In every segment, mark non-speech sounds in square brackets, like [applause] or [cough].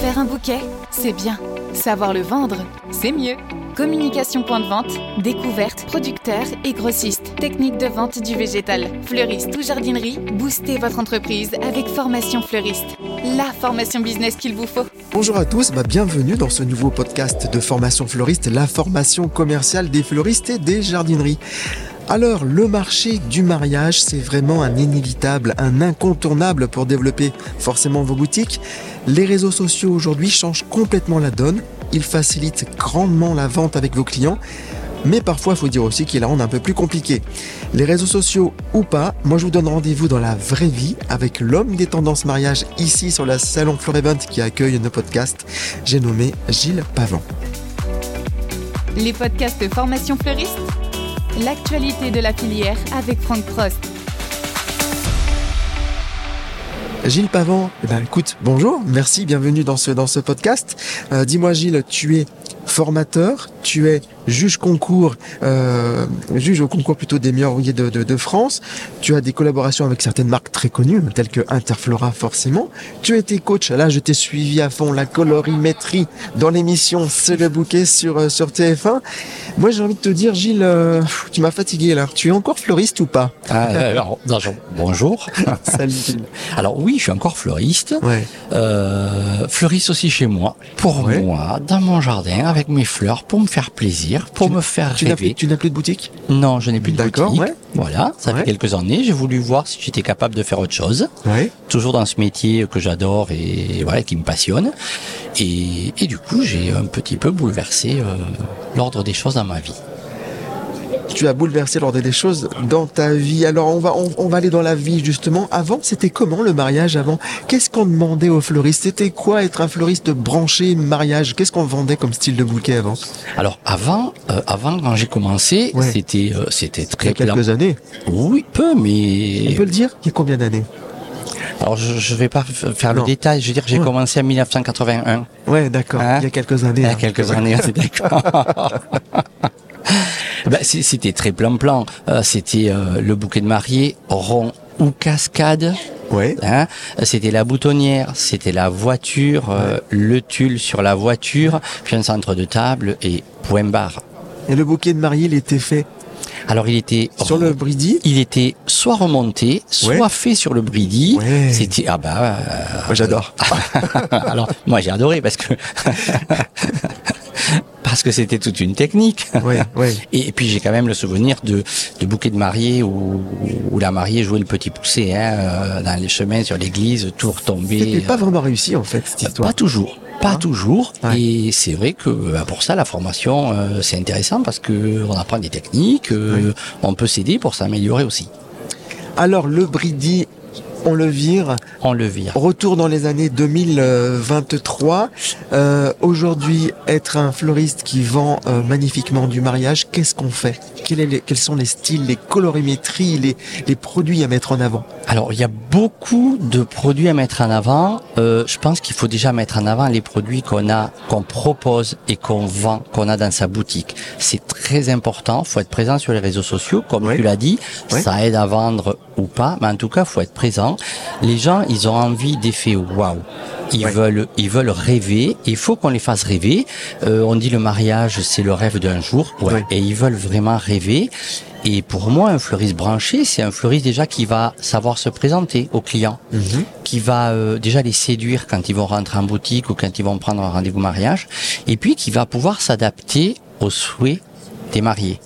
Faire un bouquet, c'est bien. Savoir le vendre, c'est mieux. Communication point de vente, découverte, producteur et grossiste, technique de vente du végétal, fleuriste ou jardinerie, boostez votre entreprise avec Formation Fleuriste. La formation business qu'il vous faut. Bonjour à tous, bah bienvenue dans ce nouveau podcast de Formation Fleuriste, la formation commerciale des fleuristes et des jardineries. Alors, le marché du mariage, c'est vraiment un inévitable, un incontournable pour développer forcément vos boutiques. Les réseaux sociaux aujourd'hui changent complètement la donne. Ils facilitent grandement la vente avec vos clients. Mais parfois, il faut dire aussi qu'ils la rendent un peu plus compliquée. Les réseaux sociaux ou pas, moi je vous donne rendez-vous dans la vraie vie avec l'homme des tendances mariage ici sur la Salon Fleur Event qui accueille nos podcasts. J'ai nommé Gilles Pavant. Les podcasts Formation Fleuriste L'actualité de la filière avec Franck Prost. Gilles Pavant, eh ben, écoute, bonjour, merci, bienvenue dans ce, podcast. Euh, dis-moi Gilles, tu es formateur, tu es juge concours, euh, juge au concours plutôt des meilleurs ouvriers de, de, de, France. Tu as des collaborations avec certaines marques très connues, telles que Interflora forcément. Tu as été coach, là je t'ai suivi à fond, la colorimétrie dans l'émission C'est le bouquet sur, euh, sur TF1. Moi j'ai envie de te dire Gilles, euh, tu m'as fatigué là. Tu es encore fleuriste ou pas? Ah, alors, Bonjour. [laughs] Salut Gilles. Alors oui, je suis encore fleuriste. Ouais. Euh, fleuriste aussi chez moi, pour Ouais. moi, dans mon jardin, avec mes fleurs, pour me faire plaisir, pour Tu- me faire Tu rêver. plus, tu n'as plus de boutique? Non, je n'ai plus de D'accord, boutique. ouais. Voilà, ça Ouais. fait quelques années. J'ai voulu voir si j'étais capable de faire autre chose. Ouais. Toujours dans ce métier que j'adore et voilà, qui me passionne. Et, et du coup, j'ai un petit peu bouleversé euh, l'ordre des choses dans ma vie. Tu as bouleversé l'ordre des choses dans ta vie. Alors on va on, on va aller dans la vie justement. Avant, c'était comment le mariage avant? Qu'est-ce qu'on demandait aux fleuristes? C'était quoi être un fleuriste branché mariage? Qu'est-ce qu'on vendait comme style de bouquet avant? Alors avant, euh, avant quand j'ai commencé, Ouais. c'était euh, c'était Il y très a quelques plan- années. Oui, peu, On mais peut le dire? Il y a combien d'années? Alors je, je vais pas faire Non. le détail. Je veux dire, j'ai Ouais. commencé en 1981. Ouais, d'accord. Hein? Il y a quelques années. Il y a hein. quelques années, [laughs] c'est d'accord. [laughs] C'est- c'était très plan-plan. Euh, c'était euh, le bouquet de mariée, rond ou cascade. Ouais. Hein c'était la boutonnière, c'était la voiture, euh, le tulle sur la voiture, puis un centre de table et point barre. Et le bouquet de mariée, il était fait Alors il était sur le bridi? il était soit remonté, soit Ouais. fait sur le bridi. Ouais. C'était ah bah euh, Moi, j'adore. [laughs] alors moi j'ai adoré parce que [laughs] parce que c'était toute une technique. Ouais, ouais. [laughs] Et, puis j'ai quand même le souvenir de, de bouquets de mariée où, où la mariée jouait le petit poussé hein, euh, dans les chemins sur l'église, tout retombé. C'était pas vraiment réussi en fait cette histoire. Pas toujours. Pas Hein toujours. Ouais. Et c'est vrai que bah, pour ça, la formation, euh, c'est intéressant parce que on apprend des techniques, euh, on peut s'aider pour s'améliorer aussi. Alors le bridi, on le vire. On le vire. Retour dans les années 2023. Euh, Aujourd'hui, être un fleuriste qui vend euh, magnifiquement du mariage, qu'est-ce qu'on fait? Quel est les- Quels sont les styles, les colorimétries, les, les produits à mettre en avant Alors, il y a beaucoup de produits à mettre en avant. Euh, je pense qu'il faut déjà mettre en avant les produits qu'on a, qu'on propose et qu'on vend, qu'on a dans sa boutique. C'est très important. Faut être présent sur les réseaux sociaux, comme tu l'as dit. Ça aide à vendre ou pas, mais en tout cas, faut être présent. Les gens, ils ont envie d'effets waouh. Ils Ouais. veulent, ils veulent rêver. Il faut qu'on les fasse rêver. Euh, on dit le mariage, c'est le rêve d'un jour. Ouais. Ouais. Et ils veulent vraiment rêver. Et pour moi, un fleuriste branché, c'est un fleuriste déjà qui va savoir se présenter aux clients, qui va euh, déjà les séduire quand ils vont rentrer en boutique ou quand ils vont prendre un rendez-vous mariage, et puis qui va pouvoir s'adapter aux souhaits des mariés.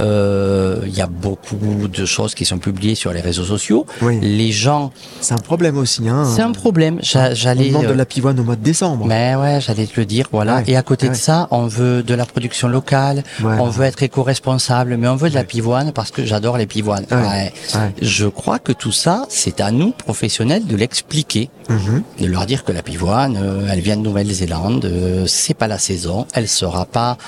Euh, Il y a beaucoup de choses qui sont publiées sur les réseaux sociaux. Oui. Les gens, C'est un problème aussi. Hein. c'est un problème. J'a- On J'allais. demande de euh, la pivoine au mois de décembre. mais ouais, j'allais te le dire, voilà. Ouais, Et à côté ouais. de ça, on veut de la production locale, on veut être éco-responsable, mais on veut de la pivoine parce que j'adore les pivoines. Je crois que tout ça, c'est à nous, professionnels, de l'expliquer, Mhm. de leur dire que la pivoine, euh, elle vient de Nouvelle-Zélande, euh, c'est pas la saison, elle sera pas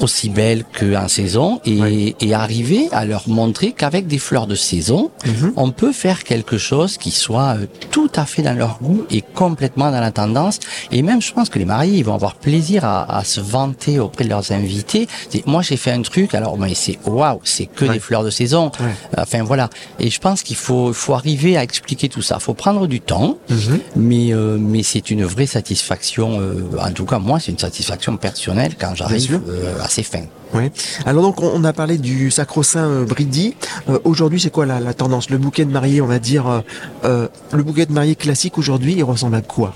aussi belle qu'en saison, et et, et arriver à leur montrer qu'avec des fleurs de saison, Mhm. on peut faire quelque chose qui soit euh, tout à fait dans leur goût et complètement dans la tendance. Et même, je pense que les mariés, ils vont avoir plaisir à, à se vanter auprès de leurs invités. Moi, j'ai fait un truc, alors, mais c'est waouh, c'est que des fleurs de saison. Enfin, voilà. Et je pense qu'il faut, il faut arriver à expliquer tout ça. Il faut prendre du temps, Mhm. mais, euh, mais c'est une vraie satisfaction. euh, en tout cas, moi, c'est une satisfaction personnelle quand j'arrive euh, à ces fins. Ouais. Alors donc on a parlé du sacro-saint euh, Bridi. Euh, aujourd'hui c'est quoi la, la tendance? Le bouquet de mariée, on va dire euh, euh, le bouquet de mariée classique aujourd'hui, il ressemble à quoi?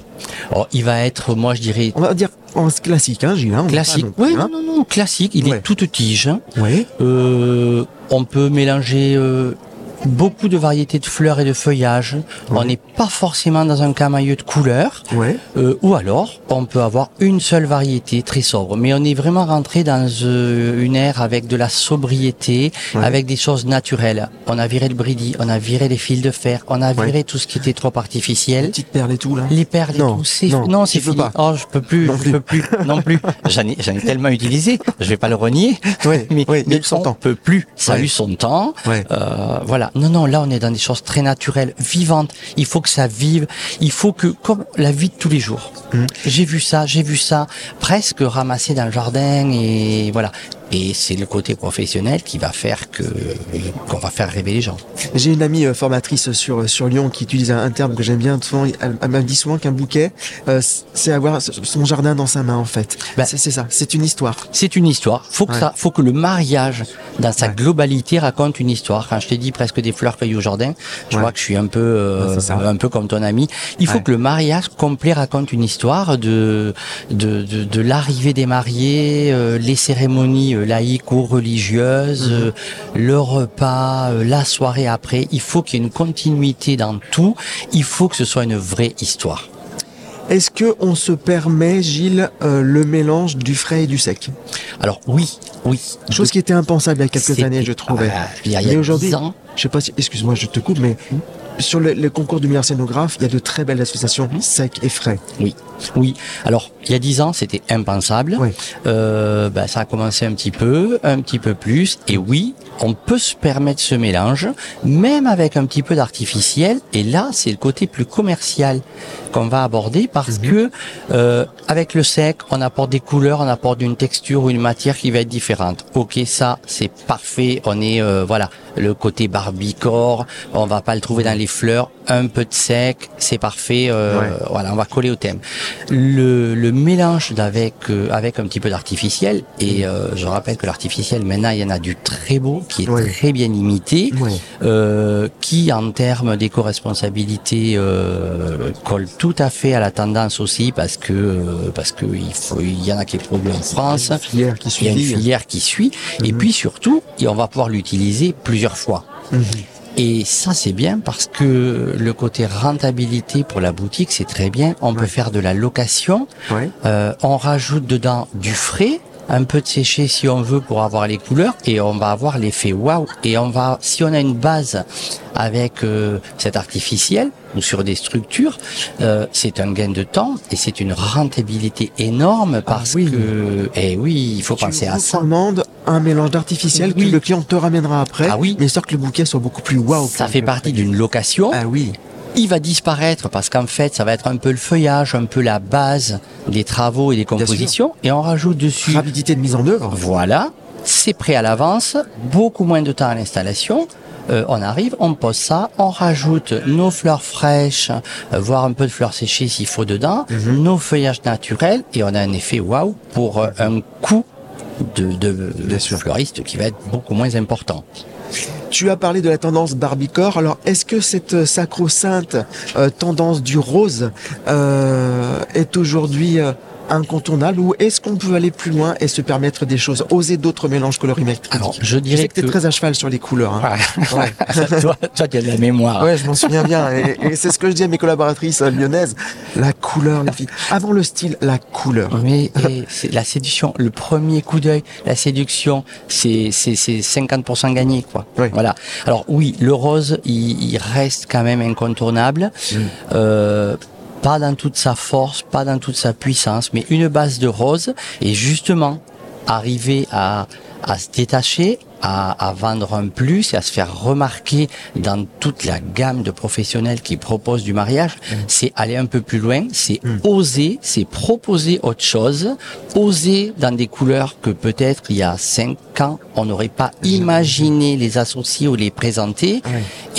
Oh, il va être, moi, je dirais, On va dire en classique, hein, Gilles. Hein, on va classique. pas non Oui, plus, hein. non, non, non, classique. Il Ouais. est toute tige. Ouais. Euh, on peut mélanger euh, beaucoup de variétés de fleurs et de feuillages. On n'est pas forcément dans un camailleux de couleurs. Ouais. Euh, ou alors, on peut avoir une seule variété très sobre. Mais on est vraiment rentré dans euh, une ère avec de la sobriété, Ouais. avec des choses naturelles. On a viré le bridi, on a viré les fils de fer, on a viré tout ce qui était trop artificiel. Petite perle et tout là. Les perles et Non, tout, c'est non, non, c'est fini. pas. Oh, je peux plus, Non je plus. peux plus, non plus. [laughs] J'en ai, j'en ai tellement utilisé, je vais pas le renier. Ouais, [laughs] mais, eu son on temps. peut plus. Ça a eu son temps. Ouais. Euh, voilà. Non, non, là, on est dans des choses très naturelles, vivantes. Il faut que ça vive. Il faut que, comme la vie de tous les jours. Mhm. J'ai vu ça, j'ai vu ça, presque ramassé dans le jardin et voilà. Et c'est le côté professionnel qui va faire que qu'on va faire rêver les gens. J'ai une amie euh, formatrice sur sur Lyon qui utilise un, terme que j'aime bien. Souvent, elle, elle m'a dit souvent qu'un bouquet, euh, c'est avoir son jardin dans sa main en fait. Bah, c'est ça, c'est une histoire. C'est une histoire. Faut que Ouais. ça, faut que le mariage, dans sa Ouais. globalité, raconte une histoire. Quand je t'ai dit presque des fleurs cueillies au jardin, je Ouais. vois que je suis un peu, euh, un peu comme ton ami. Il faut que le mariage complet raconte une histoire de, de, de, de l'arrivée des mariés, euh, les cérémonies euh, laïques ou religieuses, Mhm. euh, le repas, euh, la soirée après. Il faut qu'il y ait une continuité dans tout. Il faut que ce soit une vraie histoire. Est-ce que on se permet, Gilles, euh, le mélange du frais et du sec? Alors oui, oui. Chose qui était impensable il y a quelques années, je trouvais. Ah, il y a, Mais 10 aujourd'hui, je sais pas si, excuse-moi, je te coupe, mais sur le, le concours du meilleur scénographe, il y a de très belles associations Mhm. sec et frais. Oui, oui. Alors, il y a dix ans, c'était impensable. Ouais. Euh, ben, ça a commencé un petit peu, un petit peu plus. Et oui, on peut se permettre ce mélange, même avec un petit peu d'artificiel. Et là, c'est le côté plus commercial qu'on va aborder parce que euh, avec le sec, on apporte des couleurs, on apporte une texture ou une matière qui va être différente. Ok, ça, c'est parfait. On est euh, voilà le côté barbicore. On va pas le trouver dans les fleurs. Un peu de sec, c'est parfait. euh, Ouais. Voilà, on va coller au thème. Le, le mélange d'avec euh, avec un petit peu d'artificiel et euh, je rappelle que l'artificiel maintenant il y en a du très beau qui est Ouais. très bien imité, Ouais. qui en termes d'éco-responsabilité colle tout à fait à la tendance aussi parce que parce que il faut il y en a qui est produit en France. Il y a une suit. filière qui suit, et Mhm. puis surtout, et on va pouvoir l'utiliser plusieurs fois. Mhm. Et ça, c'est bien parce que le côté rentabilité pour la boutique, c'est très bien. On peut faire de la location. Ouais. Euh, on rajoute dedans du frais, un peu de séché si on veut pour avoir les couleurs, et on va avoir l'effet waouh. Et on va, si on a une base avec euh, cet artificiel ou sur des structures, euh, c'est un gain de temps et c'est une rentabilité énorme parce Ah oui. que, eh oui, il faut Tu penser à ça. Un mélange d'artificiel Oui. que le client te ramènera après, Ah oui. mais histoire que le bouquet soit beaucoup plus waouh. Ça fait partie d'une location. Ah oui. il va disparaître parce qu'en fait, ça va être un peu le feuillage, un peu la base des travaux et des compositions, et on rajoute dessus. Rapidité de mise en œuvre. Voilà, c'est prêt à l'avance, beaucoup moins de temps à l'installation. Euh, on arrive, on pose ça, on rajoute nos fleurs fraîches, euh, voire un peu de fleurs séchées s'il faut dedans, Mhm. nos feuillages naturels, et on a un effet waouh pour euh, un coût de, de, fleuriste qui va être beaucoup moins important. Tu as parlé de la tendance Barbiecore. Alors, est-ce que cette sacro-sainte euh, tendance du rose euh, est aujourd'hui euh, incontournable ou est-ce qu'on peut aller plus loin et se permettre des choses, oser d'autres mélanges colorimétriques? Alors, je Je dirais sais que tu es très à cheval sur les couleurs. hein. Ouais. [laughs] toi, toi, tu as de la mémoire. Ouais, je m'en souviens bien. Et, et c'est ce que je dis à mes collaboratrices euh, lyonnaises. La couleur, les filles. Avant le style, la couleur. Mais c'est la séduction, le premier coup d'œil, la séduction, c'est c'est c'est 50% gagné quoi. Oui. Voilà. Alors oui, le rose, il, il reste quand même incontournable. Mm. Euh, pas dans toute sa force, pas dans toute sa puissance, mais une base de rose et justement arriver à à se détacher à, vendre un plus et à se faire remarquer dans toute la gamme de professionnels qui proposent du mariage, mm. c'est aller un peu plus loin, c'est mm. oser, c'est proposer autre chose, oser dans des couleurs que peut-être il y a cinq ans on n'aurait pas imaginé les associer ou les présenter.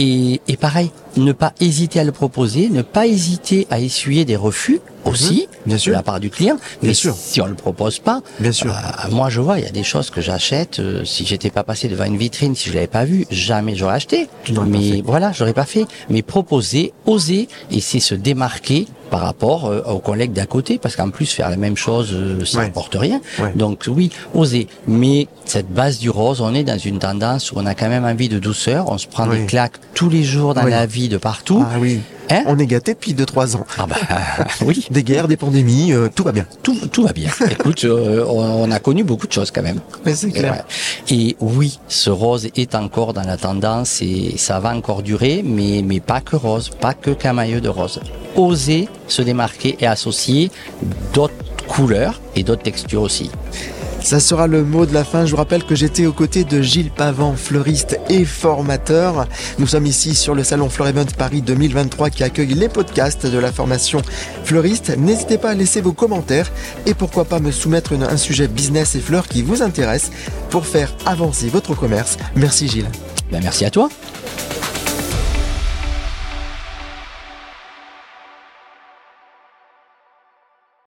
Et, et pareil, ne pas hésiter à le proposer, ne pas hésiter à essuyer des refus aussi mhm. bien sûr. de la part du client. Bien mais sûr. si on le propose pas, bien sûr. Euh, moi je vois, il y a des choses que j'achète. Euh, si j'étais pas passé devant une vitrine, si je l'avais pas vu, jamais j'aurais acheté. Mais voilà, j'aurais pas fait. Mais proposer, oser, et c'est se démarquer par rapport euh, aux collègues d'à côté, parce qu'en plus faire la même chose, ça n'apporte rien. Donc oui, oser. Mais cette base du rose, on est dans une tendance où on a quand même envie de douceur. On se prend des claques tous les jours dans la vie de partout. Ah oui. Hein on est gâté depuis 2-3 ans. Ah bah [laughs] oui. Des guerres, des pandémies, euh, tout va bien. Tout, tout va bien. [laughs] Écoute, euh, on, a connu beaucoup de choses quand même. Mais c'est clair. Et, oui, ce rose est encore dans la tendance et ça va encore durer, mais, mais pas que rose, pas que camailleux de rose. Oser se démarquer et associer d'autres couleurs et d'autres textures aussi. Ça sera le mot de la fin. Je vous rappelle que j'étais aux côtés de Gilles Pavant, fleuriste et formateur. Nous sommes ici sur le salon Fleur Paris 2023 qui accueille les podcasts de la formation fleuriste. N'hésitez pas à laisser vos commentaires et pourquoi pas me soumettre un sujet business et fleurs qui vous intéresse pour faire avancer votre commerce. Merci Gilles. Ben merci à toi.